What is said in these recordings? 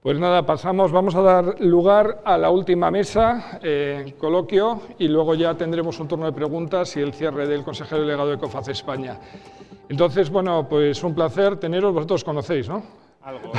Pues nada, pasamos, vamos a dar lugar a la última mesa, eh, coloquio, y luego ya tendremos un turno de preguntas y el cierre del consejero delegado de COFAC España. Entonces, bueno, pues un placer teneros, vosotros conocéis, ¿no? Algo.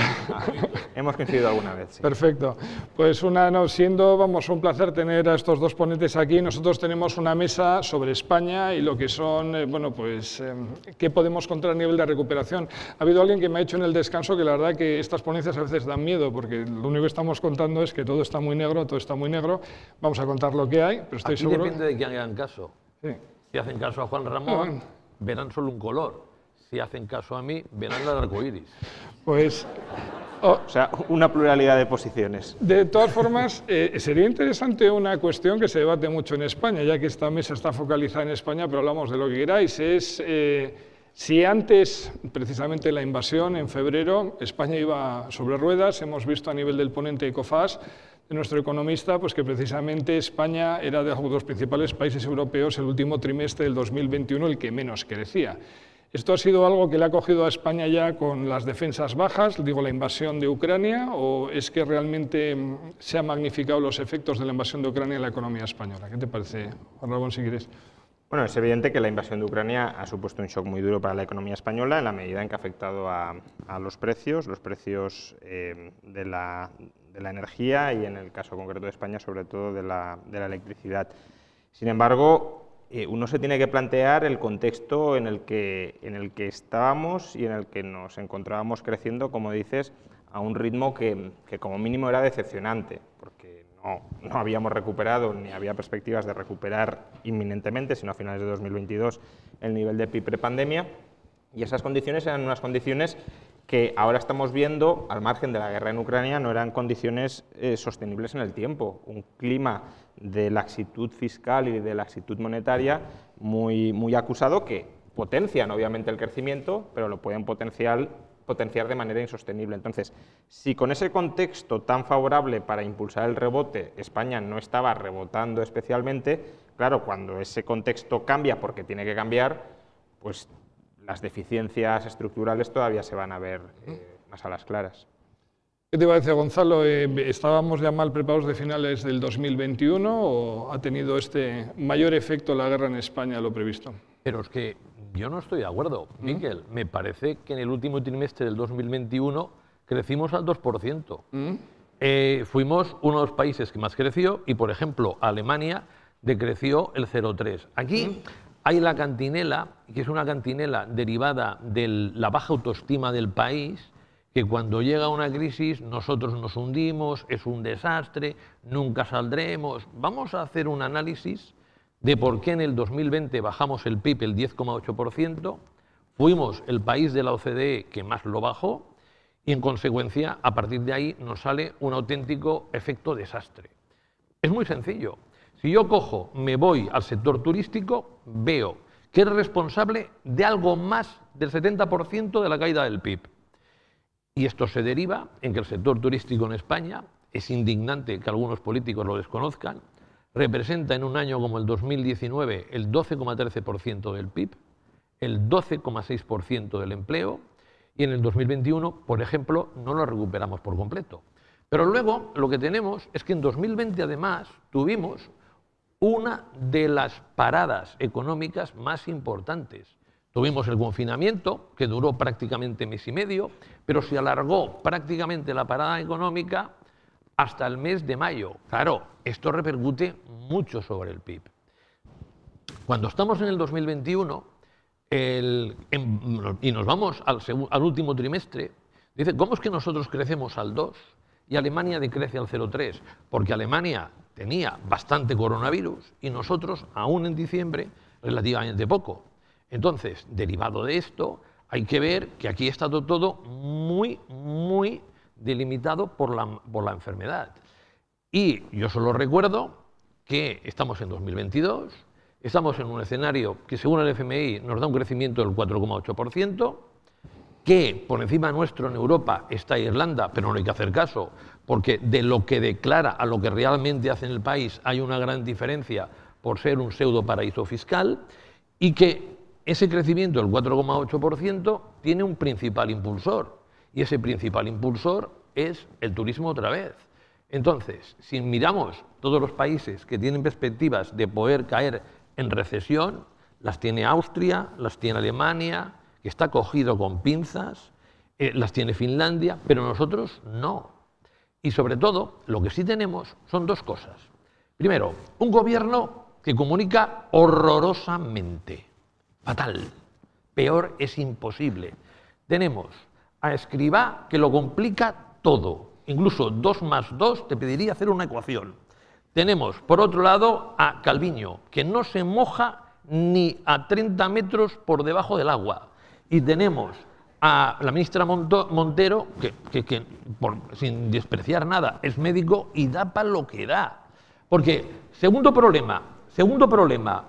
Hemos coincidido alguna vez. Sí. Perfecto. Pues una, no, siendo, vamos, un placer tener a estos dos ponentes aquí. Nosotros tenemos una mesa sobre España y lo que son, eh, bueno, pues, eh, qué podemos contar a nivel de recuperación. Ha habido alguien que me ha dicho en el descanso que la verdad que estas ponencias a veces dan miedo, porque lo único que estamos contando es que todo está muy negro, todo está muy negro. Vamos a contar lo que hay, pero estoy Aquí seguro. depende de quién hagan caso. Sí. Si hacen caso a Juan Ramón, verán solo un color. Si hacen caso a mí, verán el arco iris. Pues, oh, O sea, una pluralidad de posiciones. De todas formas, eh, sería interesante una cuestión que se debate mucho en España, ya que esta mesa está focalizada en España, pero hablamos de lo que queráis, es eh, si antes, precisamente la invasión, en febrero, España iba sobre ruedas, hemos visto a nivel del ponente ECOFAS, de nuestro economista, pues que precisamente España era de los principales países europeos el último trimestre del 2021 el que menos crecía. ¿Esto ha sido algo que le ha cogido a España ya con las defensas bajas, digo la invasión de Ucrania, o es que realmente mm, se han magnificado los efectos de la invasión de Ucrania en la economía española? ¿Qué te parece, Juan Ramón, si quieres? Bueno, es evidente que la invasión de Ucrania ha supuesto un shock muy duro para la economía española en la medida en que ha afectado a, los precios, los precios eh, de, la, energía y en el caso concreto de España sobre todo de la electricidad. Sin embargo, eh, uno se tiene que plantear el contexto en el, que, en el que estábamos y en el que nos encontrábamos creciendo, como dices, a un ritmo que, que como mínimo era decepcionante, porque no, no, habíamos recuperado ni había perspectivas de recuperar inminentemente, sino a finales de 2022, el nivel de PIB prepandemia. Y esas condiciones eran unas condiciones que ahora estamos viendo, al margen de la guerra en Ucrania, no eran condiciones eh, sostenibles en el tiempo. Un clima de laxitud fiscal y de laxitud monetaria muy, muy acusado que potencian obviamente el crecimiento, pero lo pueden potenciar, potenciar de manera insostenible. Entonces, si con ese contexto tan favorable para impulsar el rebote España no estaba rebotando especialmente, claro, cuando ese contexto cambia porque tiene que cambiar, pues las deficiencias estructurales todavía se van a ver eh, más a las claras. ¿Qué te parece, Gonzalo? Eh, ¿Estábamos ya mal preparados de finales del 2021 o ha tenido este mayor efecto la guerra en España de lo previsto? Pero es que yo no estoy de acuerdo, Miguel. Me parece que en el último trimestre del 2021 crecimos al 2%. ¿Mm? Eh, fuimos uno de los países que más creció y, por ejemplo, Alemania decreció el 0,3. Aquí hay la cantinela, que es una cantinela derivada de la baja autoestima del país, que cuando llega una crisis nosotros nos hundimos, es un desastre, nunca saldremos. Vamos a hacer un análisis de por qué en el 2020 bajamos el PIB el 10,8%, fuimos el país de la OCDE que más lo bajó y en consecuencia a partir de ahí nos sale un auténtico efecto desastre. Es muy sencillo. Si yo cojo, me voy al sector turístico, veo que es responsable de algo más del 70% de la caída del PIB. Y esto se deriva en que el sector turístico en España, es indignante que algunos políticos lo desconozcan, representa en un año como el 2019 el 12,13% del PIB, el 12,6% del empleo y en el 2021, por ejemplo, no lo recuperamos por completo. Pero luego lo que tenemos es que en 2020 además tuvimos una de las paradas económicas más importantes. Tuvimos el confinamiento, que duró prácticamente mes y medio, pero se alargó prácticamente la parada económica hasta el mes de mayo. Claro, esto repercute mucho sobre el PIB. Cuando estamos en el 2021 el, en, y nos vamos al, al último trimestre, dice, ¿cómo es que nosotros crecemos al 2 y Alemania decrece al 0,3? Porque Alemania tenía bastante coronavirus y nosotros, aún en diciembre, relativamente poco. Entonces, derivado de esto, hay que ver que aquí está todo muy, muy delimitado por la, por la enfermedad. Y yo solo recuerdo que estamos en 2022, estamos en un escenario que según el FMI nos da un crecimiento del 4,8%, que por encima nuestro en Europa está Irlanda, pero no hay que hacer caso, porque de lo que declara a lo que realmente hace en el país hay una gran diferencia por ser un pseudo paraíso fiscal, y que ese crecimiento del 4,8% tiene un principal impulsor, y ese principal impulsor es el turismo otra vez. Entonces, si miramos todos los países que tienen perspectivas de poder caer en recesión, las tiene Austria, las tiene Alemania, que está cogido con pinzas, eh, las tiene Finlandia, pero nosotros no. Y sobre todo, lo que sí tenemos son dos cosas. Primero, un gobierno que comunica horrorosamente, fatal, peor es imposible. Tenemos a Escribá que lo complica todo, incluso 2 más 2 te pediría hacer una ecuación. Tenemos, por otro lado, a Calviño, que no se moja ni a 30 metros por debajo del agua. Y tenemos a la ministra Montero, que, sin despreciar nada, es médico y da para lo que da. Porque, segundo problema, segundo problema,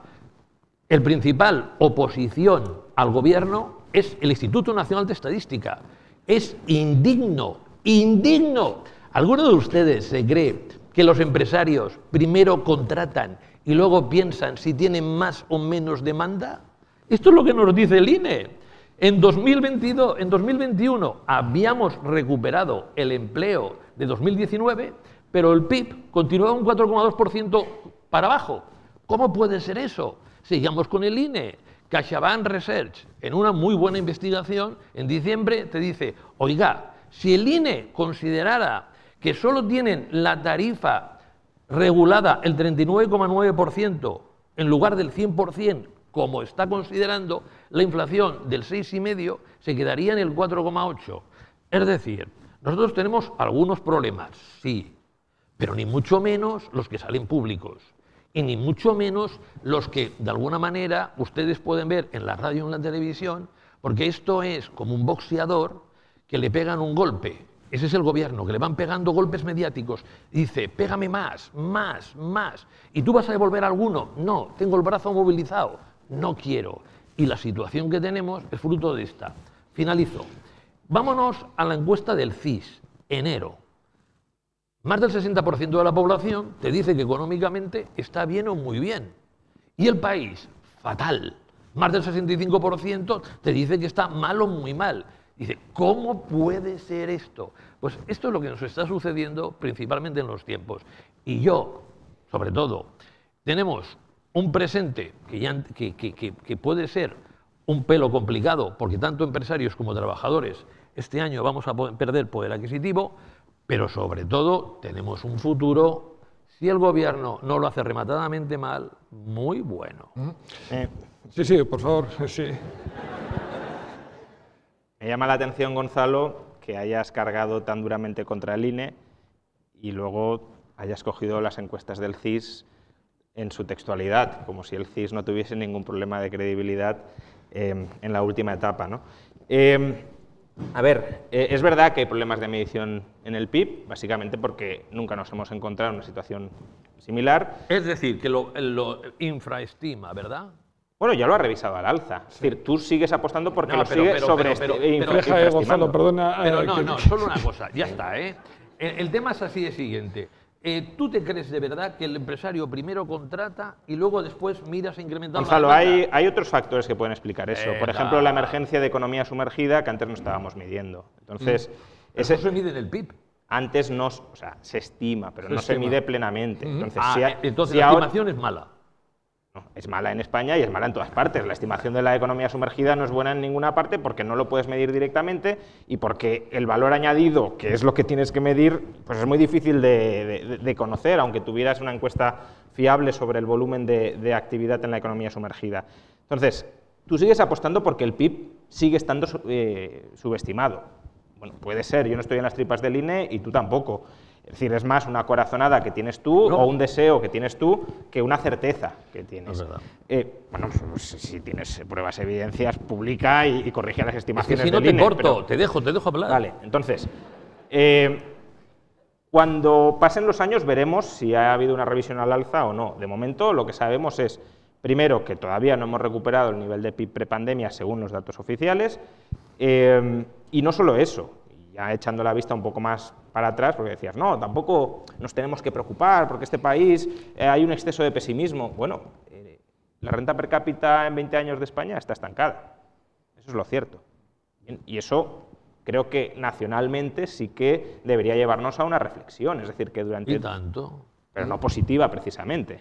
el principal oposición al gobierno es el Instituto Nacional de Estadística. Es indigno, indigno. ¿Alguno de ustedes se cree que los empresarios primero contratan y luego piensan si tienen más o menos demanda? Esto es lo que nos dice el INE. En 2022, en 2021 habíamos recuperado el empleo de 2019, pero el PIB continuaba un 4,2% para abajo. ¿Cómo puede ser eso? Sigamos con el INE. CaixaBank Research, en una muy buena investigación, en diciembre te dice, oiga, si el INE considerara que solo tienen la tarifa regulada el 39,9% en lugar del 100% como está considerando, la inflación del 6,5 se quedaría en el 4,8. Es decir, nosotros tenemos algunos problemas, sí, pero ni mucho menos los que salen públicos y ni mucho menos los que de alguna manera ustedes pueden ver en la radio o en la televisión, porque esto es como un boxeador que le pegan un golpe. Ese es el gobierno, que le van pegando golpes mediáticos. dice, pégame más, más, más. ¿Y tú vas a devolver alguno? No, tengo el brazo movilizado no quiero. Y la situación que tenemos es fruto de esta. Finalizo. Vámonos a la encuesta del CIS, enero. Más del 60% de la población te dice que económicamente está bien o muy bien. Y el país, fatal. Más del 65% te dice que está mal o muy mal. Dice, ¿cómo puede ser esto? Pues esto es lo que nos está sucediendo principalmente en los tiempos. Y yo, sobre todo, tenemos un presente que, puede ser un pelo complicado, porque tanto empresarios como trabajadores este año vamos a perder poder adquisitivo, pero sobre todo tenemos un futuro, si el gobierno no lo hace rematadamente mal, muy bueno. Eh, sí, sí, por favor, sí. Me llama la atención, Gonzalo, que hayas cargado tan duramente contra el INE y luego hayas cogido las encuestas del CIS en su textualidad, como si el CIS no tuviese ningún problema de credibilidad eh, en la última etapa. ¿no? Eh, a ver, eh, es verdad que hay problemas de medición en el PIB, básicamente porque nunca nos hemos encontrado en una situación similar. Es decir, que lo, infraestima, ¿verdad? Bueno, ya lo ha revisado al alza. Es decir, tú sigues apostando porque lo sigue sobre pero, pero, Gonzalo, perdona. Pero no, no, solo una cosa, ya está. ¿eh? el tema es así de siguiente. Eh, ¿Tú te crees de verdad que el empresario primero contrata y luego después miras a incrementar Gonzalo, hay, hay otros factores que pueden explicar eso. Por ejemplo, la emergencia de economía sumergida que antes no estábamos midiendo. Entonces, mm. ese, se mide en el PIB. Antes no, o sea, se estima, pero no se mide plenamente. Mm. Entonces, ah, entonces la estimación es mala es mala en España y es mala en todas partes. La estimación de la economía sumergida no es buena en ninguna parte porque no lo puedes medir directamente y porque el valor añadido, que es lo que tienes que medir, pues es muy difícil de, conocer, aunque tuvieras una encuesta fiable sobre el volumen de, actividad en la economía sumergida. Entonces, tú sigues apostando porque el PIB sigue estando eh, subestimado. Bueno, puede ser, yo no estoy en las tripas del INE y tú tampoco. Es decir, es más una corazonada que tienes tú No. o un deseo que tienes tú que una certeza que tienes. Eh, bueno, pues, si tienes pruebas, evidencias, publica y, y corrige las Es que estimaciones si no del te INE, corto, pero- te dejo, te dejo hablar. Vale, entonces, eh, cuando pasen los años veremos si ha habido una revisión al alza o no. De momento lo que sabemos es, primero, que todavía no hemos recuperado el nivel de PIB prepandemia según los datos oficiales, eh, y no solo eso, ya echando la vista un poco más para atrás, porque decías, no, tampoco nos tenemos que preocupar porque este país eh, hay un exceso de pesimismo. Bueno, eh, la renta per cápita en 20 años de España está estancada. Eso es lo cierto. Y eso creo que nacionalmente sí que debería llevarnos a una reflexión, es decir, que durante... Y tanto. Pero no positiva, precisamente.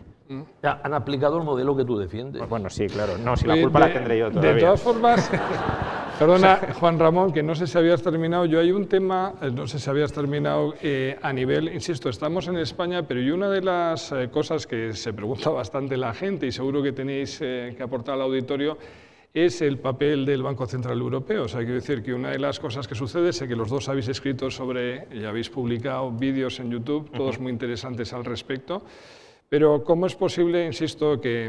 Ya, han aplicado el modelo que tú defiendes. Pues bueno, sí, claro. No, si la culpa de- la tendré yo De todavía. todas formas, perdona, Juan Ramón, que no sé si habías terminado. Yo hay un tema, eh, no sé si habías terminado eh, a nivel, insisto, estamos en España, pero y una de las eh, cosas que se pregunta bastante la gente y seguro que tenéis eh, que aportar al auditorio es el papel del Banco Central Europeo. O sea, quiero decir que una de las cosas que sucede, sé que los dos habéis escrito sobre, y habéis publicado vídeos en YouTube, todos muy interesantes al respecto. Pero ¿cómo es posible, insisto, que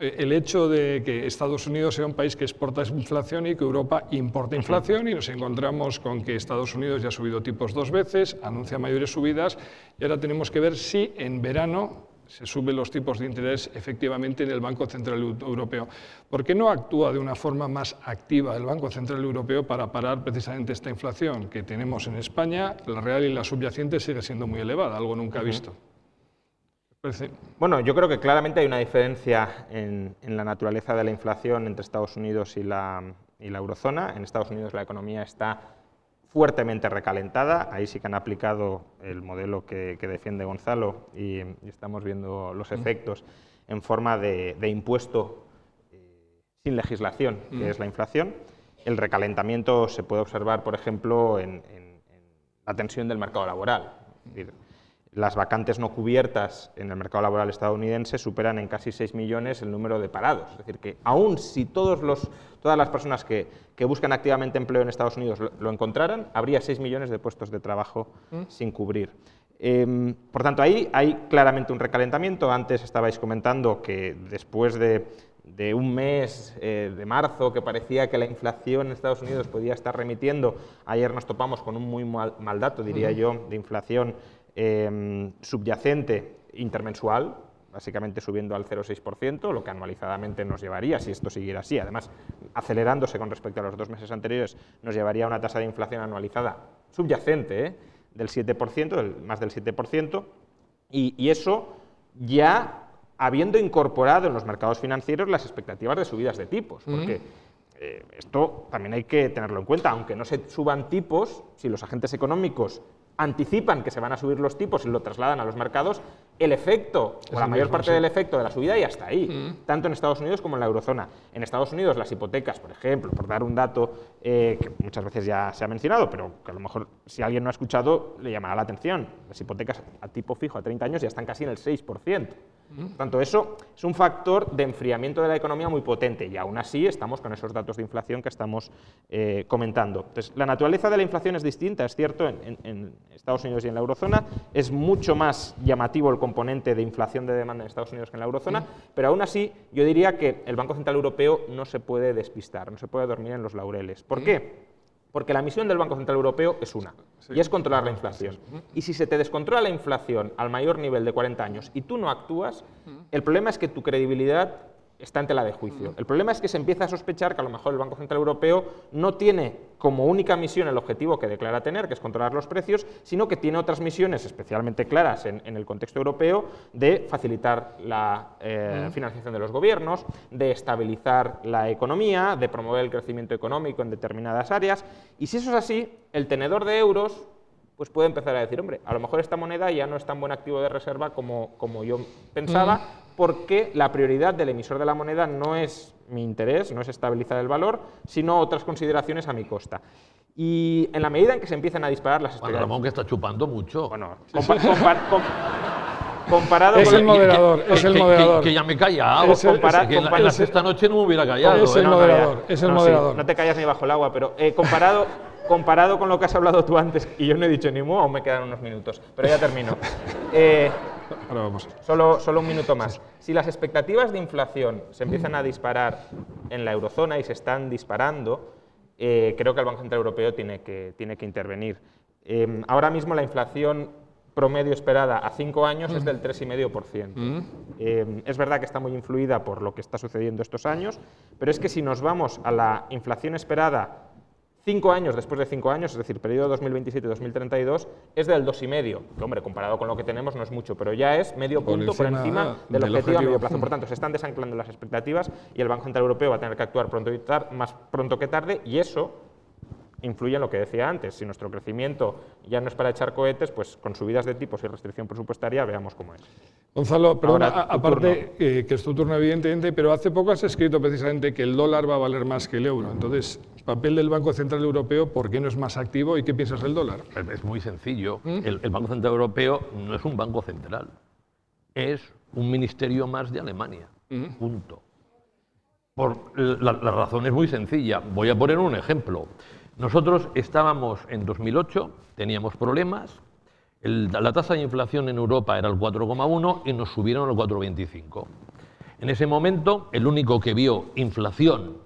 eh, el hecho de que Estados Unidos sea un país que exporta inflación y que Europa importa inflación y nos encontramos con que Estados Unidos ya ha subido tipos dos veces, anuncia mayores subidas y ahora tenemos que ver si en verano se suben los tipos de interés efectivamente en el Banco Central Eu- Europeo. ¿Por qué no actúa de una forma más activa el Banco Central Europeo para parar precisamente esta inflación que tenemos en España? La real y la subyacente sigue siendo muy elevada, algo nunca visto. Parece- Bueno, yo creo que claramente hay una diferencia en, en la naturaleza de la inflación entre Estados Unidos y la, y la eurozona. En Estados Unidos la economía está fuertemente recalentada. Ahí sí que han aplicado el modelo que, que defiende Gonzalo y, y estamos viendo los efectos en forma de, de impuesto eh, sin legislación, que es la inflación. El recalentamiento se puede observar, por ejemplo, en, en- en la tensión del mercado laboral. Es decir, las vacantes no cubiertas en el mercado laboral estadounidense superan en casi 6 millones el número de parados. Es decir, que aún si todos los, todas las personas que, que buscan activamente empleo en Estados Unidos lo, lo encontraran, habría 6 millones de puestos de trabajo sin cubrir. Em, por tanto, ahí hay claramente un recalentamiento. Antes estabais comentando que después de, de un mes eh, de marzo que parecía que la inflación en Estados Unidos podía estar remitiendo, ayer nos topamos con un muy mal, mal dato, diría yo, de inflación eh, subyacente intermensual, básicamente subiendo al 0,6%, lo que anualizadamente nos llevaría, si esto siguiera así, además acelerándose con respecto a los dos meses anteriores, nos llevaría a una tasa de inflación anualizada subyacente ¿eh? del 7%, del- más del 7%, y, y eso ya habiendo incorporado en los mercados financieros las expectativas de subidas de tipos, porque eh, esto también hay que tenerlo en cuenta, aunque no se suban tipos, si los agentes económicos anticipan que se van a subir los tipos y lo trasladan a los mercados, el efecto, o la mayor mismo, parte sí. del efecto de la subida ya está ahí, tanto en Estados Unidos como en la eurozona. En Estados Unidos las hipotecas, por ejemplo, por dar un dato eh, que muchas veces ya se ha mencionado, pero que a lo mejor si alguien no ha escuchado le llamará la atención, las hipotecas a tipo fijo a 30 años ya están casi en el 6%. Por tanto, eso es un factor de enfriamiento de la economía muy potente y aún así estamos con esos datos de inflación que estamos eh, comentando. Entonces, la naturaleza de la inflación es distinta, es cierto, en, en- en Estados Unidos y en la eurozona. Es mucho más llamativo el componente de inflación de demanda en Estados Unidos que en la eurozona, pero aún así yo diría que el Banco Central Europeo no se puede despistar, no se puede dormir en los laureles. ¿Por qué? Porque la misión del Banco Central Europeo es una, y es controlar la inflación. Y si se te descontrola la inflación al mayor nivel de 40 años y tú no actúas, el problema es que tu credibilidad está en tela de juicio. El problema es que se empieza a sospechar que a lo mejor el Banco Central Europeo no tiene como única misión el objetivo que declara tener, que es controlar los precios, sino que tiene otras misiones especialmente claras en, en el contexto europeo de facilitar la eh, financiación de los gobiernos, de estabilizar la economía, de promover el crecimiento económico en determinadas áreas. Y si eso es así, el tenedor de euros pues puede empezar a decir, hombre, a lo mejor esta moneda ya no es tan buen activo de reserva como, como yo pensaba, porque la prioridad del emisor de la moneda no es mi interés, no es estabilizar el valor, sino otras consideraciones a mi costa. Y en la medida en que se empiezan a disparar las expectativas... Ramón que está chupando mucho. Bueno, compa- compar- com- comparado Es con el moderador, Que- es el que- que- moderador. Que, ya me he callado. Es el- Compara- que en la, en la es el- sexta noche no me hubiera callado. es el ¿eh? moderador, ya. es el sí, moderador. no te callas ni bajo el agua, pero eh, comparado, comparado con lo que has hablado tú antes, y yo no he dicho ni mu, aún me quedan unos minutos, pero ya termino. Eh, Ahora vamos. Solo, solo un minuto más. Si las expectativas de inflación se empiezan a disparar en la eurozona y se están disparando, eh, creo que el Banco Central Europeo tiene que, tiene que intervenir. Eh, ahora mismo la inflación promedio esperada a cinco años es del 3,5%. Eh, es verdad que está muy influida por lo que está sucediendo estos años, pero es que si nos vamos a la inflación esperada cinco años después de cinco años, es decir, periodo 2027-2032, es del 2,5, que hombre, comparado con lo que tenemos no es mucho, pero ya es medio Por punto por encima del, del objetivo a medio plazo. Por tanto, se están desanclando las expectativas y el Banco Central Europeo va a tener que actuar pronto y tar- más pronto que tarde y eso influye en lo que decía antes. Si nuestro crecimiento ya no es para echar cohetes, pues con subidas de tipos y restricción presupuestaria veamos cómo es. Gonzalo, perdona, Ahora, aparte eh, que es tu turno evidentemente, pero hace poco has escrito precisamente que el dólar va a valer más que el euro. Entonces, papel del Banco Central Europeo, ¿por qué no es más activo y qué piensas del dólar? Es- muy sencillo. El, el Banco Central Europeo no es un banco central, es un ministerio más de Alemania. Punto. Por, la, la razón es muy sencilla. Voy a poner un ejemplo. Nosotros estábamos en 2008, teníamos problemas, el- la tasa de inflación en Europa era el 4,1 y nos subieron al 4,25. En ese momento, el único que vio inflación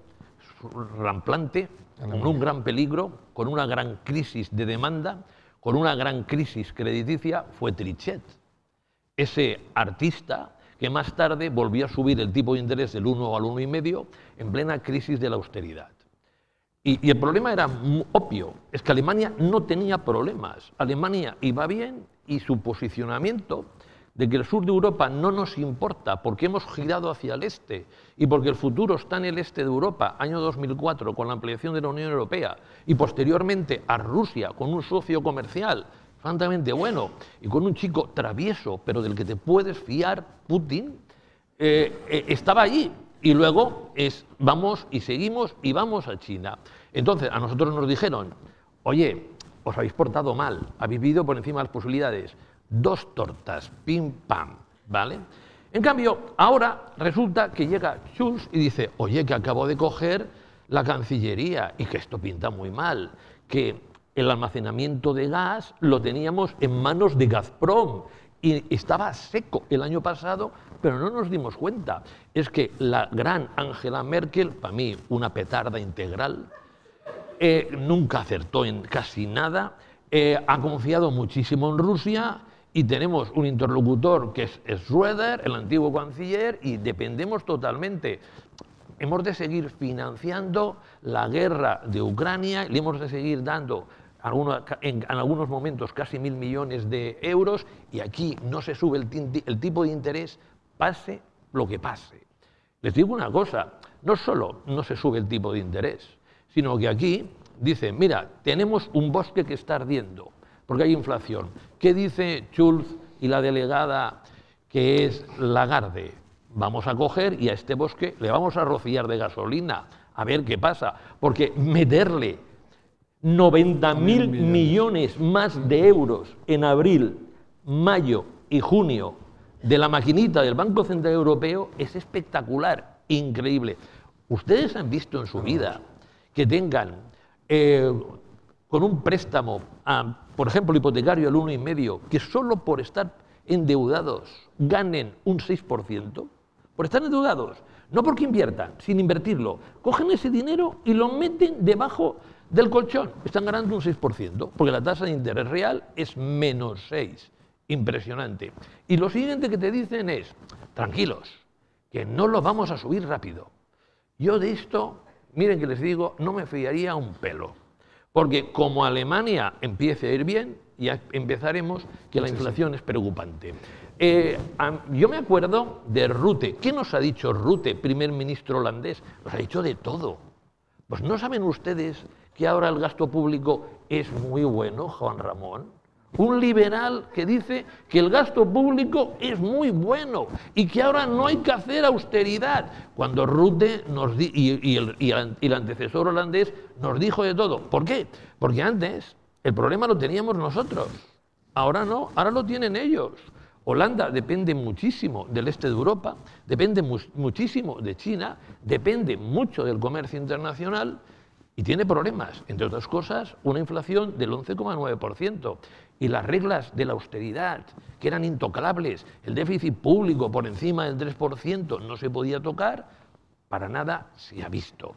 ramplante, con un gran peligro, con una gran crisis de demanda, con una gran crisis crediticia, fue Trichet ese artista que más tarde volvió a subir el tipo de interés del 1 al 1,5 en plena crisis de la austeridad. Y, el problema era obvio, es que Alemania no tenía problemas. Alemania iba bien y su posicionamiento de que el sur de Europa no nos importa porque hemos girado hacia el este y porque el futuro está en el este de Europa, año 2004, con la ampliación de la Unión Europea y posteriormente a Rusia con un socio comercial francamente bueno y con un chico travieso, pero del que te puedes fiar, Putin, eh, eh, estaba allí. Y luego es, vamos y seguimos y vamos a China. Entonces, a nosotros nos dijeron, oye, os habéis portado mal, habéis vivido por encima de las posibilidades. Dos tortas, pim, pam, ¿vale? En cambio, ahora resulta que llega Schulz y dice, oye, que acabo de coger la Cancillería y que esto pinta muy mal, que el almacenamiento de gas lo teníamos en manos de Gazprom y estaba seco el año pasado, pero no nos dimos cuenta. Es que la gran Angela Merkel, para mí una petarda integral, eh, nunca acertó en casi nada, eh, ha confiado muchísimo en Rusia y tenemos un interlocutor que es, Schröder, el antiguo canciller, y dependemos totalmente. Hemos de seguir financiando la guerra de Ucrania, le hemos de seguir dando en, en algunos momentos casi mil millones de euros y aquí no se sube el, el tipo de interés, pase lo que pase. Les digo una cosa, no solo no se sube el tipo de interés, sino que aquí dicen, mira, tenemos un bosque que está ardiendo, porque hay inflación. ¿Qué dice Schulz y la delegada que es Lagarde? Vamos a coger y a este bosque le vamos a rociar de gasolina, a ver qué pasa, porque meterle 90 mil millones más de euros en abril, mayo y junio de la maquinita del Banco Central Europeo es espectacular, increíble. Ustedes han visto en su vida que tengan eh, con un préstamo, por ejemplo, hipotecario al 1,5, que solo por estar endeudados ganen un 6%, por estar endeudados, no porque inviertan, sin invertirlo, cogen ese dinero y lo meten debajo del colchón, están ganando un 6%, porque la tasa de interés real es menos 6. Impresionante. Y lo siguiente que te dicen es, tranquilos, que no lo vamos a subir rápido. Yo de esto, miren que les digo, no me fiaría un pelo. Porque como Alemania empiece a ir bien, ya empezaremos que la inflación es preocupante. Eh, yo me acuerdo de Rute. ¿Qué nos ha dicho Rute, primer ministro holandés? Nos ha dicho de todo. Pues no saben ustedes que ahora el gasto público es muy bueno, Juan Ramón. Un liberal que dice que el gasto público es muy bueno y que ahora no hay que hacer austeridad. Cuando Rutte y, el, antecesor holandés nos dijo de todo. ¿Por qué? Porque antes el problema lo teníamos nosotros. Ahora no, ahora lo tienen ellos. Holanda depende muchísimo del este de Europa, depende mu- muchísimo de China, depende mucho del comercio internacional y tiene problemas, entre otras cosas, una inflación del 11,9%. Y las reglas de la austeridad, que eran intocables, el déficit público por encima del 3% no se podía tocar, para nada se ha visto.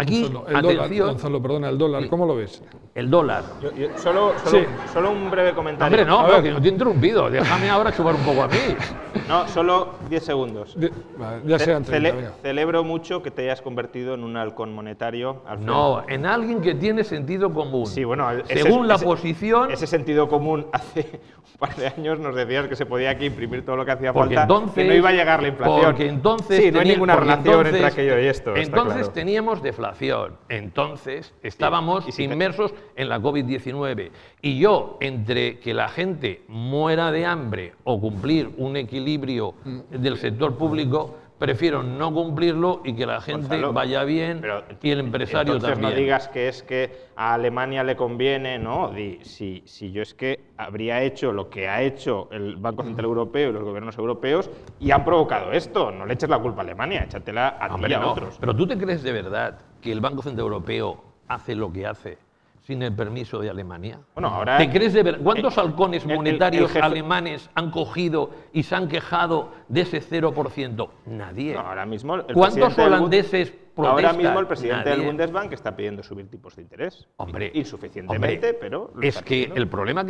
Aquí, Gonzalo, el atención, dólar, Gonzalo, perdona, el dólar. ¿cómo lo ves? el dólar. Yo- yo- solo, solo, Sí. solo un breve comentario. Hombre, no, ver. que no te he interrumpido. Déjame ahora chupar un poco a mí. No, solo 10 segundos. De- vale, ya sean 30, cele- venga. celebro mucho que te hayas convertido en un halcón monetario. Alfredo. No, en alguien que tiene sentido común. Sí, bueno, ese- según la ese- posición, Ese sentido común hace un par de años nos decías que se podía aquí imprimir todo lo que hacía porque falta, entonces, que no iba a llegar la inflación. Porque entonces sí, no hay tenía- ninguna relación entre entonces- aquello y esto. está Entonces claro. teníamos deflación. Entonces estábamos inmersos en la COVID-19. Y yo, entre que la gente muera de hambre o cumplir un equilibrio del sector público, prefiero no cumplirlo y que la gente Gonzalo, vaya bien pero y el empresario entonces también. no digas que es que a Alemania le conviene, no. Si, si yo es que habría hecho lo que ha hecho el Banco Central Europeo y los gobiernos europeos y han provocado esto. No le eches la culpa a Alemania, échatela a ti Hombre, y a no. otros. Pero tú te crees de verdad que el Banco Central Europeo hace lo que hace sin el permiso de Alemania? Bueno, ahora- ¿Te crees de verdad? ¿Cuántos Eh, halcones el- monetarios el jefe- alemanes han cogido y se han quejado de ese 0%? Nadie. No, ahora mismo el ¿Cuántos holandeses Ahora protestan? mismo el presidente del. Bundesbank está pidiendo subir tipos de interés. Hombre, Insuficientemente, hombre, pero es que pidiendo. el problema que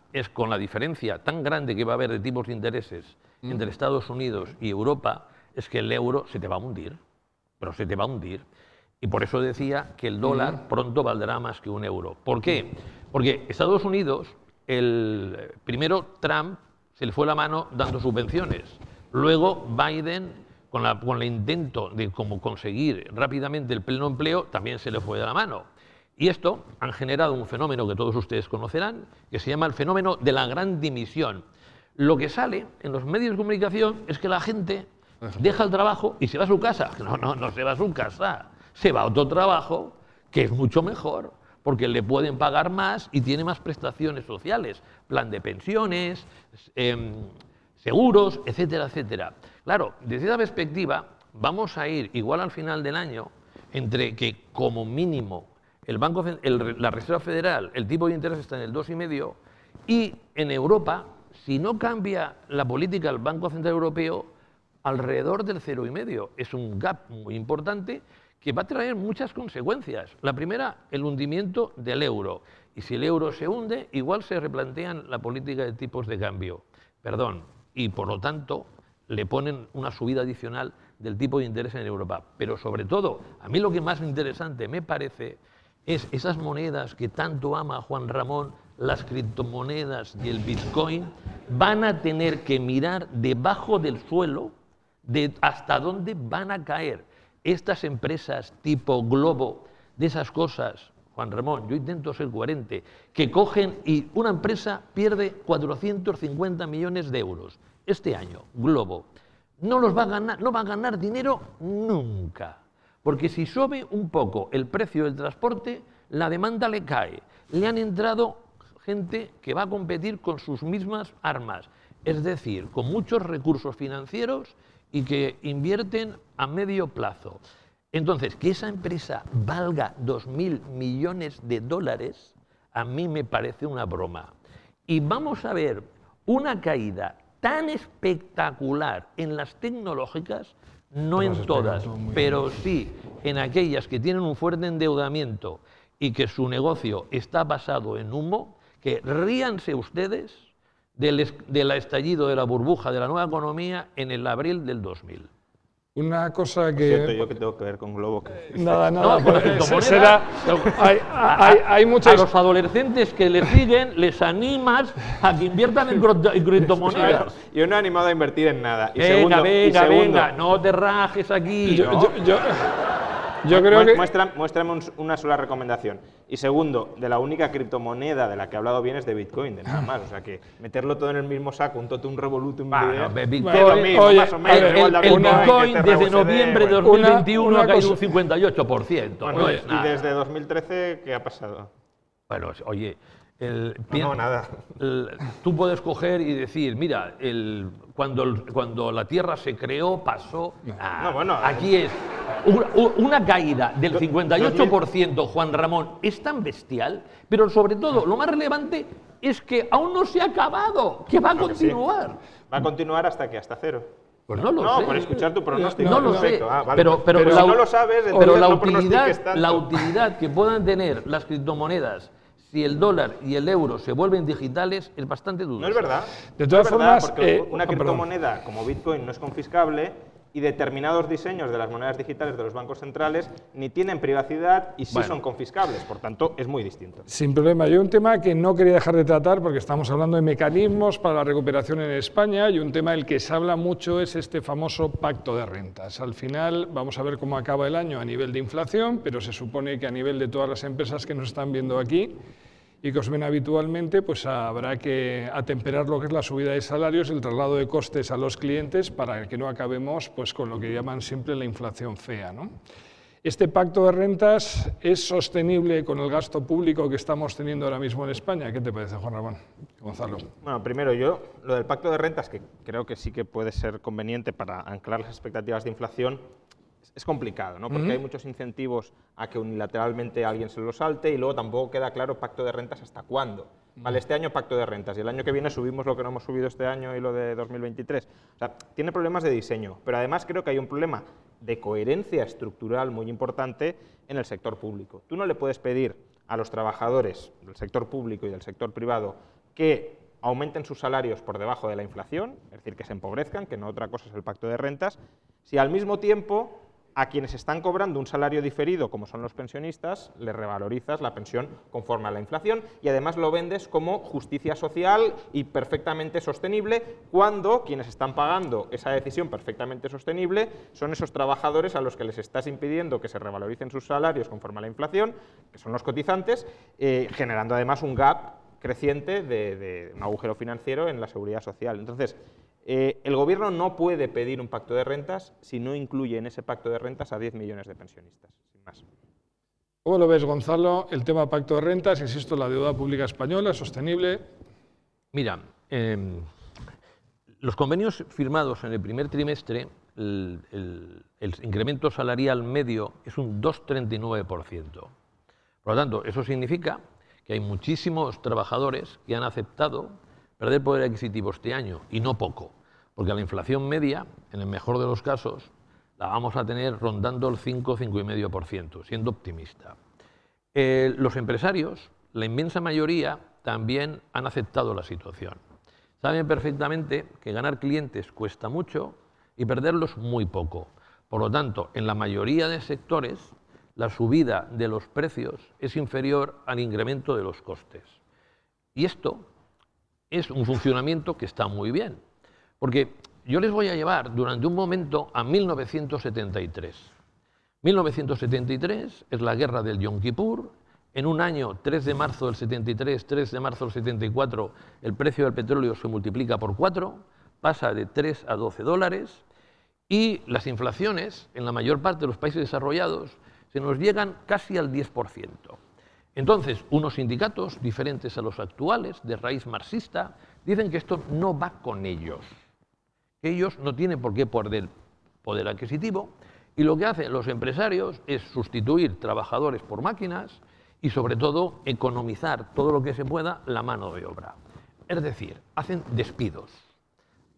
es con la diferencia tan grande que va a haber de tipos de intereses entre Estados Unidos y Europa, es que el euro se te va a hundir, pero se te va a hundir. Y por eso decía que el dólar pronto valdrá más que un euro. ¿Por qué? Porque Estados Unidos, el primero Trump se le fue la mano dando subvenciones. Luego Biden, con, la- con el intento de cómo conseguir rápidamente el pleno empleo, también se le fue de la mano. Y esto han generado un fenómeno que todos ustedes conocerán, que se llama el fenómeno de la gran dimisión. Lo que sale en los medios de comunicación es que la gente deja el trabajo y se va a su casa. No, no, no se va a su casa. Se va a otro trabajo que es mucho mejor, porque le pueden pagar más y tiene más prestaciones sociales, plan de pensiones, em, seguros, etcétera, etcétera. Claro, desde esa perspectiva vamos a ir igual al final del año entre que como mínimo el Banco, el- la Reserva Federal, el tipo de interés está en el 2,5 y en Europa, si no cambia la política del Banco Central Europeo, alrededor del 0,5. Es un gap muy importante que va a traer muchas consecuencias. La primera, el hundimiento del euro. Y si el euro se hunde, igual se replantean la política de tipos de cambio. Perdón. Y por lo tanto, le ponen una subida adicional del tipo de interés en Europa. Pero sobre todo, a mí lo que más interesante me parece es esas monedas que tanto ama Juan Ramón, las criptomonedas y el Bitcoin, van a tener que mirar debajo del suelo de hasta dónde van a caer estas empresas tipo Globo, de esas cosas, Juan Ramón, yo intento ser coherente, que cogen y una empresa pierde 450 millones de euros. este año, Globo, no, los va a ganar, no va a ganar dinero nunca. Porque si sube un poco el precio del transporte, la demanda le cae. Le han entrado gente que va a competir con sus mismas armas, es decir, con muchos recursos financieros y que invierten a medio plazo. Entonces, que esa empresa valga 2.000 millones de dólares, a mí me parece una broma. Y vamos a ver una caída tan espectacular en las tecnológicas, no en todas, pero sí en aquellas que tienen un fuerte endeudamiento y que su negocio está basado en humo, que ríanse ustedes del, del estallido de la burbuja de la nueva economía en el abril del 2000. Una cosa que... Siento yo que tengo que ver con Globo. que- Nada, nada. No, la pues, criptomoneda, será- hay, hay, hay A muchas... los adolescentes que le siguen les animas a que inviertan en, criptomonedas. Yo no he animado a invertir en nada. Y Venga, segundo, y venga, segundo, venga, no te rajes aquí. Yo, ¿no? yo- yo- yo creo mu- que... muestra- muéstrame un- una sola recomendación. Y segundo, de la única criptomoneda de la que he hablado bien es de Bitcoin, de nada más. O sea que meterlo todo en el mismo saco, un totum revolutum. Bueno, Bitcoin- mismo, oye, más o menos, el, de el Bitcoin desde noviembre de bueno. 2021 Una- ha caído un 58%. Bueno, no y nada. desde 2013, ¿qué ha pasado? Bueno, oye, el- No, no, nada. el- tú puedes coger y decir, mira, el- cuando, cuando la Tierra se creó pasó. Ah, No, bueno, aquí es una, una caída del 58%, Juan Ramón, es tan bestial, pero sobre todo lo más relevante es que aún no se ha acabado, que va a sí. continuar. Va a continuar hasta que hasta cero. Pues no lo no, sé. por escuchar tu pronóstico. No lo sé. Ah, vale. pero, pero, si la, no lo sabes, pero la, no utilidad, la utilidad que puedan tener las criptomonedas si el dólar y el euro se vuelven digitales es bastante dudoso. No es verdad. De No todas es verdad, formas, porque eh, una ah, perdón. criptomoneda como Bitcoin no es confiscable y determinados diseños de las monedas digitales de los bancos centrales ni tienen privacidad y sí Bueno. son confiscables. Por tanto, es muy distinto. Sin problema. Yo un tema que no quería dejar de tratar, porque estamos hablando de mecanismos para la recuperación en España, y un tema del que se habla mucho es este famoso pacto de rentas. Al final vamos a ver cómo acaba el año a nivel de inflación, pero se supone que a nivel de todas las empresas que nos están viendo aquí y que os ven habitualmente, pues habrá que atemperar lo que es la subida de salarios, el traslado de costes a los clientes para que no acabemos pues, con lo que llaman siempre la inflación fea. ¿no? ¿Este pacto de rentas es sostenible con el gasto público que estamos teniendo ahora mismo en España? ¿Qué te parece, Juan Ramón? Gonzalo. Bueno, primero yo, lo del pacto de rentas, que creo que sí que puede ser conveniente para anclar las expectativas de inflación, es- es complicado, ¿no? Porque hay muchos incentivos a que unilateralmente alguien se lo salte y luego tampoco queda claro pacto de rentas hasta cuándo. Vale, este año pacto de rentas y el año que viene subimos lo que no hemos subido este año y lo de 2023. O sea, tiene problemas de diseño, pero además creo que hay un problema de coherencia estructural muy importante en el sector público. Tú no le puedes pedir a los trabajadores del sector público y del sector privado que aumenten sus salarios por debajo de la inflación, es decir, que se empobrezcan, que no otra cosa es el pacto de rentas, si al mismo tiempo a quienes están cobrando un salario diferido, como son los pensionistas, les revalorizas la pensión conforme a la inflación y además lo vendes como justicia social y perfectamente sostenible, cuando quienes están pagando esa decisión perfectamente sostenible son esos trabajadores a los que les estás impidiendo que se revaloricen sus salarios conforme a la inflación, que son los cotizantes, eh, generando además un gap creciente de, de un agujero financiero en la seguridad social. Entonces, eh, el gobierno no puede pedir un pacto de rentas si no incluye en ese pacto de rentas a 10 millones de pensionistas, sin más. ¿Cómo lo ves, Gonzalo? El tema pacto de rentas, insisto, la deuda pública española, sostenible. Mira, eh, los convenios firmados en el primer trimestre, el, el- el incremento salarial medio es un 2,39%. Por lo tanto, eso significa que hay muchísimos trabajadores que han aceptado perder poder adquisitivo este año, y no poco, porque la inflación media, en el mejor de los casos, la vamos a tener rondando el 5-5,5%, siendo optimista. Eh, los empresarios, la inmensa mayoría, también han aceptado la situación. Saben perfectamente que ganar clientes cuesta mucho y perderlos muy poco. Por lo tanto, en la mayoría de sectores, la subida de los precios es inferior al incremento de los costes. Y esto es un funcionamiento que está muy bien. Porque yo les voy a llevar durante un momento a 1973. 1973 es la guerra del Yom Kippur. En un año, 3 de marzo del 73, 3 de marzo del 74, el precio del petróleo se multiplica por 4. pasa de 3 a 12 dólares y las inflaciones en la mayor parte de los países desarrollados se nos llegan casi al 10%. Entonces, unos sindicatos diferentes a los actuales, de raíz marxista, dicen que esto no va con ellos. Ellos no tienen por qué perder poder adquisitivo y lo que hacen los empresarios es sustituir trabajadores por máquinas y sobre todo economizar todo lo que se pueda la mano de obra. Es decir, hacen despidos.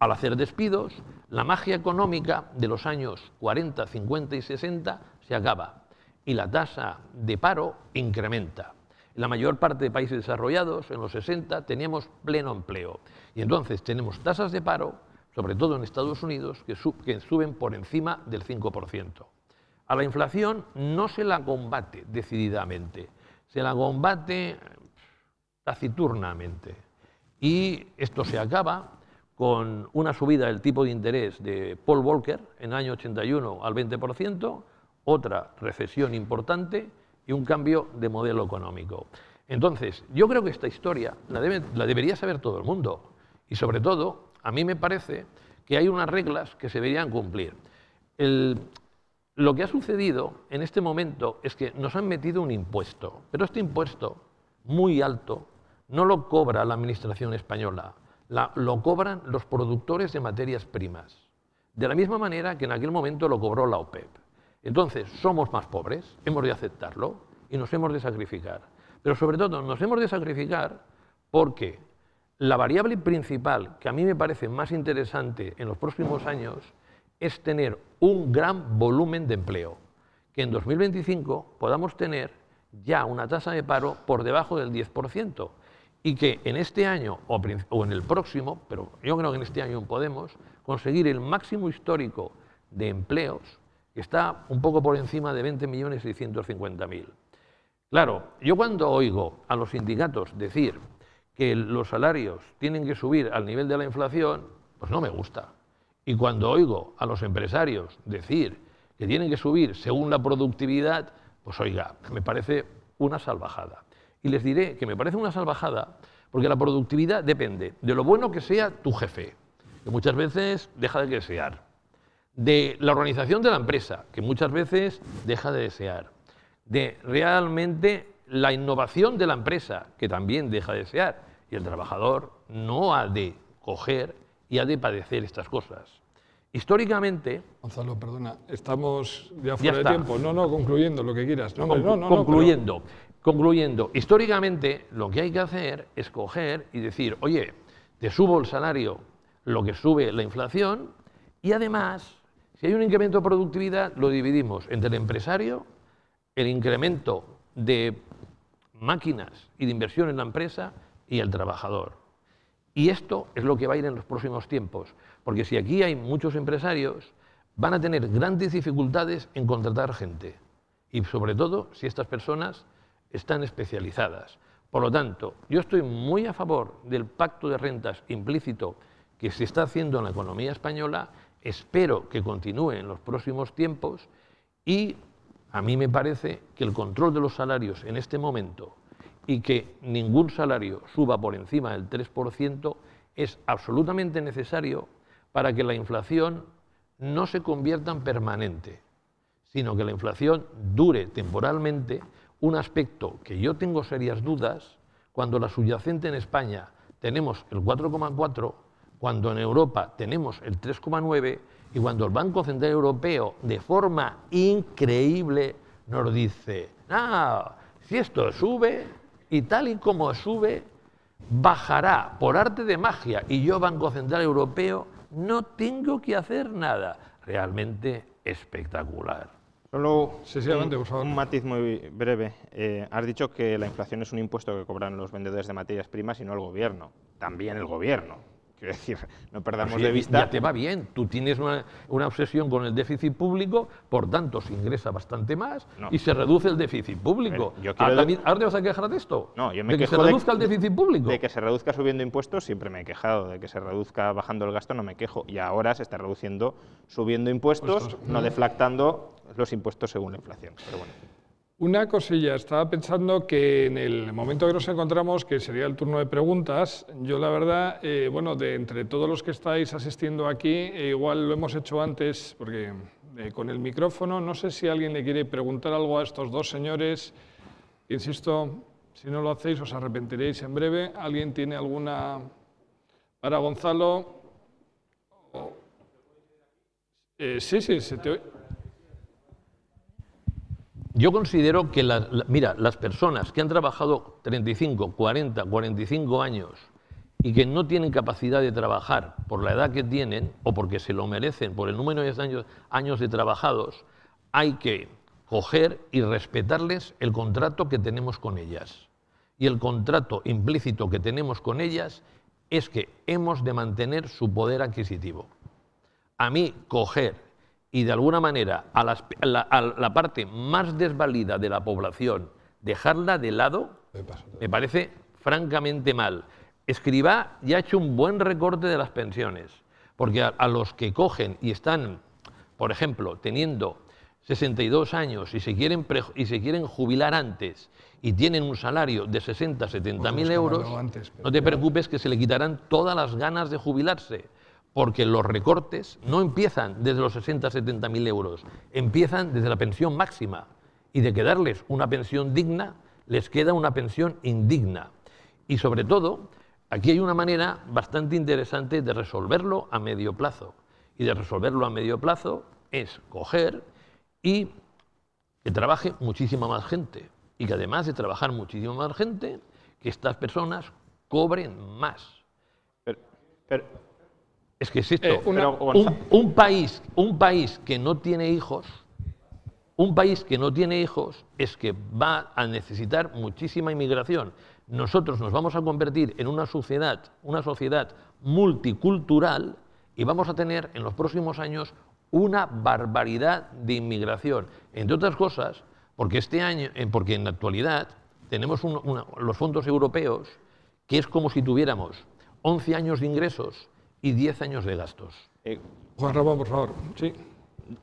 Al hacer despidos, la magia económica de los años 40, 50 y 60 se acaba y la tasa de paro incrementa. En la mayor parte de países desarrollados, en los 60, teníamos pleno empleo. Y entonces tenemos tasas de paro, sobre todo en Estados Unidos, que, que suben por encima del 5%. A la inflación no se la combate decididamente, se la combate taciturnamente. Y esto se acaba con una subida del tipo de interés de Paul Volcker en el año 81 al 20%, otra recesión importante y un cambio de modelo económico. Entonces, yo creo que esta historia la, debería saber todo el mundo. Y sobre todo, a mí me parece que hay unas reglas que se deberían cumplir. lo que ha sucedido en este momento es que nos han metido un impuesto, pero este impuesto, muy alto, no lo cobra la Administración española, lo cobran los productores de materias primas, de la misma manera que en aquel momento lo cobró la OPEP. Entonces, somos más pobres, hemos de aceptarlo y nos hemos de sacrificar. Pero sobre todo, nos hemos de sacrificar porque la variable principal que a mí me parece más interesante en los próximos años es tener un gran volumen de empleo, que en 2025 podamos tener ya una tasa de paro por debajo del 10% y que en este año o, en el próximo, pero yo creo que en este año podemos, conseguir el máximo histórico de empleos está un poco por encima de 20.650.000. Claro, yo cuando oigo a los sindicatos decir que los salarios tienen que subir al nivel de la inflación, pues no me gusta. Y cuando oigo a los empresarios decir que tienen que subir según la productividad, pues oiga, me parece una salvajada. Y les diré que me parece una salvajada porque la productividad depende de lo bueno que sea tu jefe, que muchas veces deja de desear, de la organización de la empresa, que muchas veces deja de desear, de realmente la innovación de la empresa, que también deja de desear, y el trabajador no ha de coger y ha de padecer estas cosas. Históricamente... Gonzalo, perdona, estamos ya fuera de tiempo. No, no, concluyendo lo que quieras. No, no, concluyendo. Concluyendo, históricamente lo que hay que hacer es coger y decir, oye, te subo el salario lo que sube la inflación y además, si hay un incremento de productividad, lo dividimos entre el empresario, el incremento de máquinas y de inversión en la empresa y el trabajador. Y esto es lo que va a ir en los próximos tiempos, porque si aquí hay muchos empresarios, van a tener grandes dificultades en contratar gente. Y sobre todo si estas personas están especializadas. Por lo tanto, yo estoy muy a favor del pacto de rentas implícito que se está haciendo en la economía española, espero que continúe en los próximos tiempos y a mí me parece que el control de los salarios en este momento y que ningún salario suba por encima del 3% es absolutamente necesario para que la inflación no se convierta en permanente, sino que la inflación dure temporalmente. Un aspecto que yo tengo serias dudas, cuando la subyacente en España tenemos el 4,4, cuando en Europa tenemos el 3,9 y cuando el Banco Central Europeo de forma increíble nos dice, ah, si esto sube y tal y como sube, bajará por arte de magia y yo, Banco Central Europeo, no tengo que hacer nada. Realmente espectacular. Solo un, matiz muy breve. Eh, has dicho que la inflación es un impuesto que cobran los vendedores de materias primas y no el gobierno. También el gobierno. Quiero decir, no perdamos de vista. Ya te va bien. Tú tienes una, obsesión con el déficit público, por tanto se ingresa bastante más y se reduce el déficit público. ¿Ahora te vas a quejar de esto? No, yo me ¿De que se reduzca el déficit público? De que se reduzca subiendo impuestos siempre me he quejado. De que se reduzca bajando el gasto no me quejo. Y ahora se está reduciendo subiendo impuestos, no deflactando los impuestos según la inflación. Pero bueno. Una cosilla, estaba pensando que en el momento que nos encontramos, que sería el turno de preguntas, yo la verdad, eh, bueno, de entre todos los que estáis asistiendo aquí, eh, igual lo hemos hecho antes, porque eh, con el micrófono, no sé si alguien le quiere preguntar algo a estos dos señores. Insisto, si no lo hacéis os arrepentiréis en breve. ¿Alguien tiene alguna para Gonzalo? Eh, sí, sí, se te oye. Yo considero que, la- la- mira, las personas que han trabajado 35, 40, 45 años y que no tienen capacidad de trabajar por la edad que tienen o porque se lo merecen por el número de años de trabajados, hay que coger y respetarles el contrato que tenemos con ellas. Y el contrato implícito que tenemos con ellas es que hemos de mantener su poder adquisitivo a mí coger y de alguna manera a, las- a la, a la parte más desvalida de la población, dejarla de lado, me parece francamente mal. Escribá ya ha hecho un buen recorte de las pensiones, porque a, a los que cogen y están, por ejemplo, teniendo 62 años y se quieren, pre- y se quieren jubilar antes y tienen un salario de 60, 70 mil euros, antes, no te preocupes que se le quitarán todas las ganas de jubilarse, porque los recortes no empiezan desde los 60, 70 mil euros, empiezan desde la pensión máxima. Y de quedarles una pensión digna, les queda una pensión indigna. Y sobre todo, aquí hay una manera bastante interesante de resolverlo a medio plazo. Y de resolverlo a medio plazo es coger y que trabaje muchísima más gente. Y que además de trabajar muchísima más gente, que estas personas cobren más. Pero, pero- Es que es esto. Eh, una- un, un país, un país que no tiene hijos, un país que no tiene hijos es que va a necesitar muchísima inmigración. Nosotros nos vamos a convertir en una sociedad, una sociedad multicultural y vamos a tener en los próximos años una barbaridad de inmigración. Entre otras cosas, porque este año, eh, porque en la actualidad tenemos un- una- los fondos europeos que es como si tuviéramos 11 años de ingresos y 10 años de gastos. eh, Juan Ramón, por favor. Sí.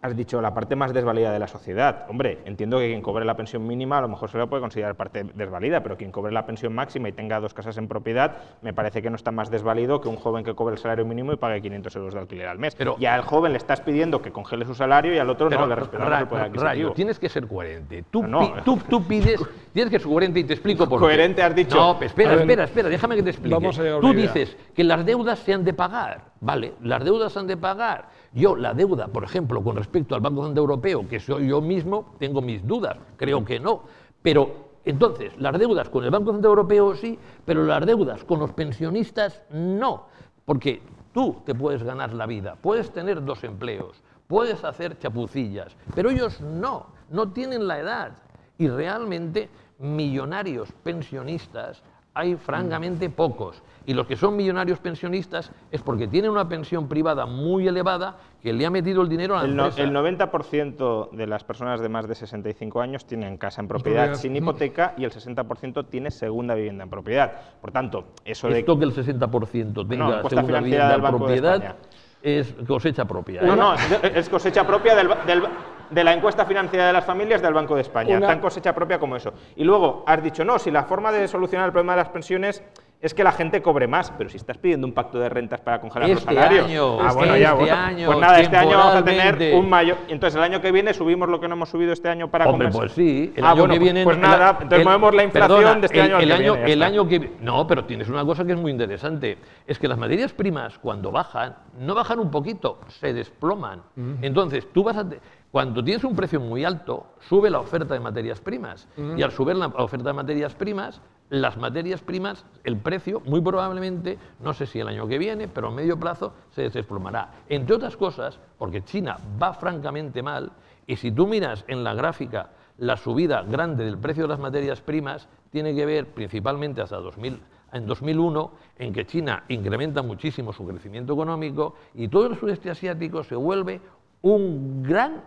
Has dicho la parte más desvalida de la sociedad. Hombre, entiendo que quien cobre la pensión mínima a lo mejor se la puede considerar parte desvalida, pero quien cobre la pensión máxima y tenga dos casas en propiedad, me parece que no está más desvalido que un joven que cobre el salario mínimo y pague 500 euros de alquiler al mes. Pero- y al joven le estás pidiendo que congele su salario y al otro no le respetamos el poder Rayo, tienes que ser coherente. Tú, No, pi- no. tú, tú pides, tienes que ser coherente y te explico por qué. Coherente has dicho. No, espera, ver, espera, espera, déjame que te explique. vamos a Tú dices que las deudas se han de pagar, ¿vale? Las deudas se han de pagar. Yo, la deuda, por ejemplo, con respecto al Banco Central Europeo, que soy yo mismo, tengo mis dudas, creo que no. Pero entonces, las deudas con el Banco Central Europeo sí, pero las deudas con los pensionistas no. Porque tú te puedes ganar la vida, puedes tener dos empleos, puedes hacer chapucillas, pero ellos no, no tienen la edad. Y realmente millonarios pensionistas hay francamente pocos. Y los que son millonarios pensionistas es porque tienen una pensión privada muy elevada que le ha metido el dinero a la El, no- empresa. el 90% de las personas de más de 65 años tienen casa en propiedad sin hipoteca y el 60% tiene segunda vivienda en propiedad. Por tanto, eso de Esto que el 60% tenga encuesta segunda vivienda en propiedad es cosecha propia. No, ¿eh? no, es cosecha propia del, del- de la encuesta financiera de las familias del Banco de España. Una- Tan cosecha propia como eso. Y luego has dicho, no, si la forma de solucionar el problema de las pensiones es que la gente cobre más, pero si estás pidiendo un pacto de rentas para congelar los Este salarios. año, ah, bueno, este ya, bueno. año, Pues nada, este año vamos a tener un mayor. Entonces, el año que viene subimos lo que no hemos subido este año para Hombre, compensar- pues sí. El ah, año bueno, que pues- viene. Pues el- nada, entonces el- movemos la inflación perdona, de este el- año al el que año, viene, el año que No, pero tienes una cosa que es muy interesante. Es que las materias primas, cuando bajan, no bajan un poquito, se desploman. Entonces, tú vas a. Cuando tienes un precio muy alto, sube la oferta de materias primas. Y al subir la oferta de materias primas, las materias primas, el precio, muy probablemente, no sé si el año que viene, pero a medio plazo se desplomará. Entre otras cosas, porque China va francamente mal, y si tú miras en la gráfica la subida grande del precio de las materias primas, tiene que ver principalmente hasta 2000, en 2001, en que China incrementa muchísimo su crecimiento económico y todo el sudeste asiático se vuelve un gran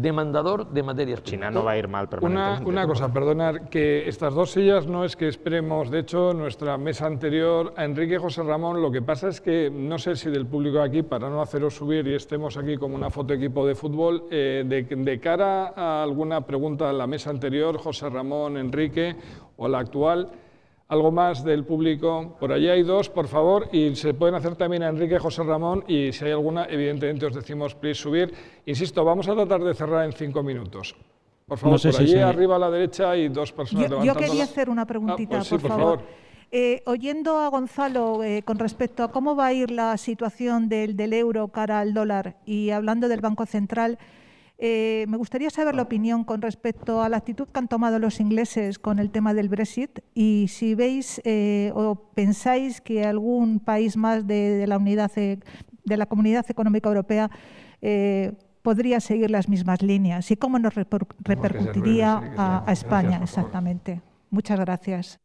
demandador de materias China primas. no va a ir mal Una, permanentemente. una cosa, perdonar, que estas dos sillas no es que esperemos, de hecho, nuestra mesa anterior a Enrique José Ramón, lo que pasa es que no sé si del público aquí, para no haceros subir y estemos aquí como una foto equipo de fútbol, eh, de, de cara a alguna pregunta a la mesa anterior, José Ramón, Enrique o la actual, algo más del público. Por allí hay dos, por favor, y se pueden hacer también a Enrique, José Ramón, y si hay alguna, evidentemente os decimos, please, subir. Insisto, vamos a tratar de cerrar en cinco minutos. Por favor, No sé por si allí arriba a la derecha hay dos personas Yo, yo quería la- hacer una preguntita, Ah, pues sí, por, favor. Eh, oyendo a Gonzalo eh, con respecto a cómo va a ir la situación del, del euro cara al dólar y hablando del Banco Central, eh, me gustaría saber la opinión con respecto a la actitud que han tomado los ingleses con el tema del Brexit y si veis eh, o pensáis que algún país más de, de la unidad e- de la Comunidad Económica Europea eh, podría seguir las mismas líneas y cómo nos reper- repercutiría a, España exactamente. Muchas gracias.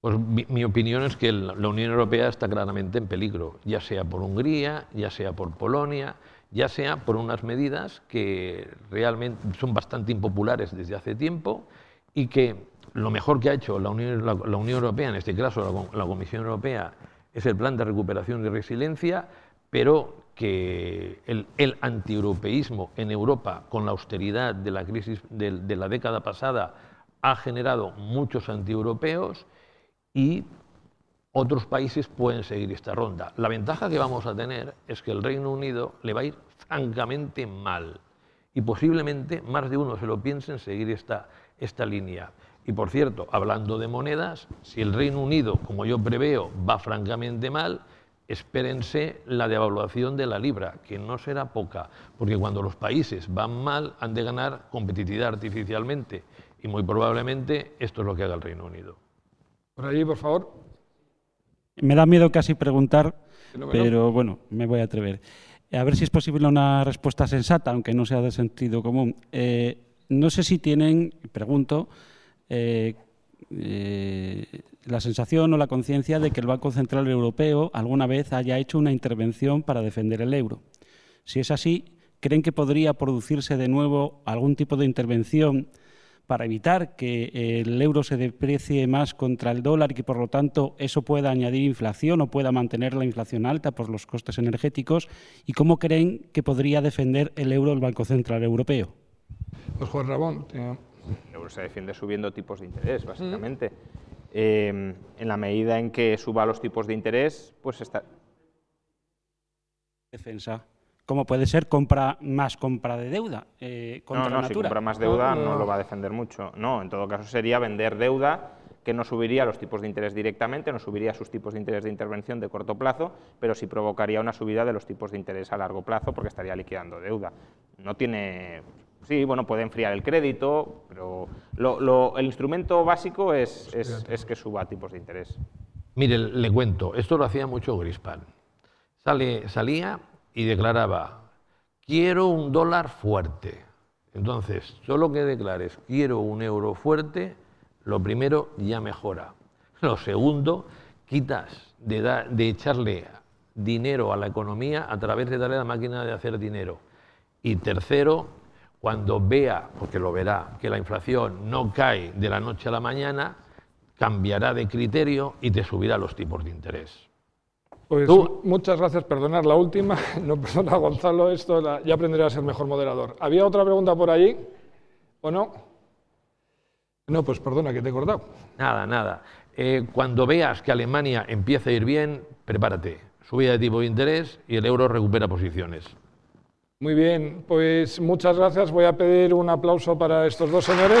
Pues mi, mi opinión es que la Unión Europea está claramente en peligro, ya sea por Hungría, ya sea por Polonia, ya sea por unas medidas que realmente son bastante impopulares desde hace tiempo y que lo mejor que ha hecho la Unión, la- Unión Europea, en este caso la, Com- la Comisión Europea, es el plan de recuperación y resiliencia, pero que el, antieuropeísmo en Europa, con la austeridad de la crisis del- de la década pasada, ha generado muchos antieuropeos y otros países pueden seguir esta ronda. La ventaja que vamos a tener es que el Reino Unido le va a ir francamente mal y posiblemente más de uno se lo piense en seguir esta, esta línea. Y por cierto, hablando de monedas, si el Reino Unido, como yo preveo, va francamente mal, espérense la devaluación de la libra, que no será poca, porque cuando los países van mal han de ganar competitividad artificialmente y muy probablemente esto es lo que haga el Reino Unido. Por allí, por favor. Me da miedo casi preguntar, pero bueno, me voy a atrever. A ver si es posible una respuesta sensata, aunque no sea de sentido común. Eh, no sé si tienen, pregunto, eh, eh, la sensación o la conciencia de que el Banco Central Europeo alguna vez haya hecho una intervención para defender el euro. Si es así, ¿creen que podría producirse de nuevo algún tipo de intervención para evitar que el euro se deprecie más contra el dólar y que por lo tanto eso pueda añadir inflación o pueda mantener la inflación alta por los costes energéticos? ¿Y cómo creen que podría defender el euro el Banco Central Europeo? Pues Juan Ramón. eh, El euro se defiende subiendo tipos de interés, básicamente. Eh, en la medida en que suba los tipos de interés, pues está, Defensa. ¿Cómo puede ser compra más compra de deuda eh, contra no, no, si compra más deuda No, no, no no. lo va a defender mucho. No, en todo caso sería vender deuda que no subiría los tipos de interés directamente, no subiría sus tipos de interés de intervención de corto plazo, pero sí provocaría una subida de los tipos de interés a largo plazo porque estaría liquidando deuda. No tiene... Sí, bueno, puede enfriar el crédito, pero lo- lo- el instrumento básico es, es- es que suba tipos de interés. Mire, le cuento, esto lo hacía mucho Grispan. Sale, salía y declaraba, quiero un dólar fuerte. Entonces, solo que declares, quiero un euro fuerte, lo primero ya mejora. Lo segundo, quitas de, de echarle dinero a la economía a través de darle la máquina de hacer dinero. Y tercero, cuando vea, porque lo verá, que la inflación no cae de la noche a la mañana, cambiará de criterio y te subirá los tipos de interés. Pues Tú- muchas gracias, perdonar la última, no perdona Gonzalo, esto la- ya aprenderé a ser mejor moderador. ¿Había otra pregunta por allí o no? No, pues perdona que te he cortado. Nada, nada. Eh, cuando veas que Alemania empieza a ir bien, prepárate. Subida de tipo de interés y el euro recupera posiciones. Muy bien, pues muchas gracias. Voy a pedir un aplauso para estos dos señores.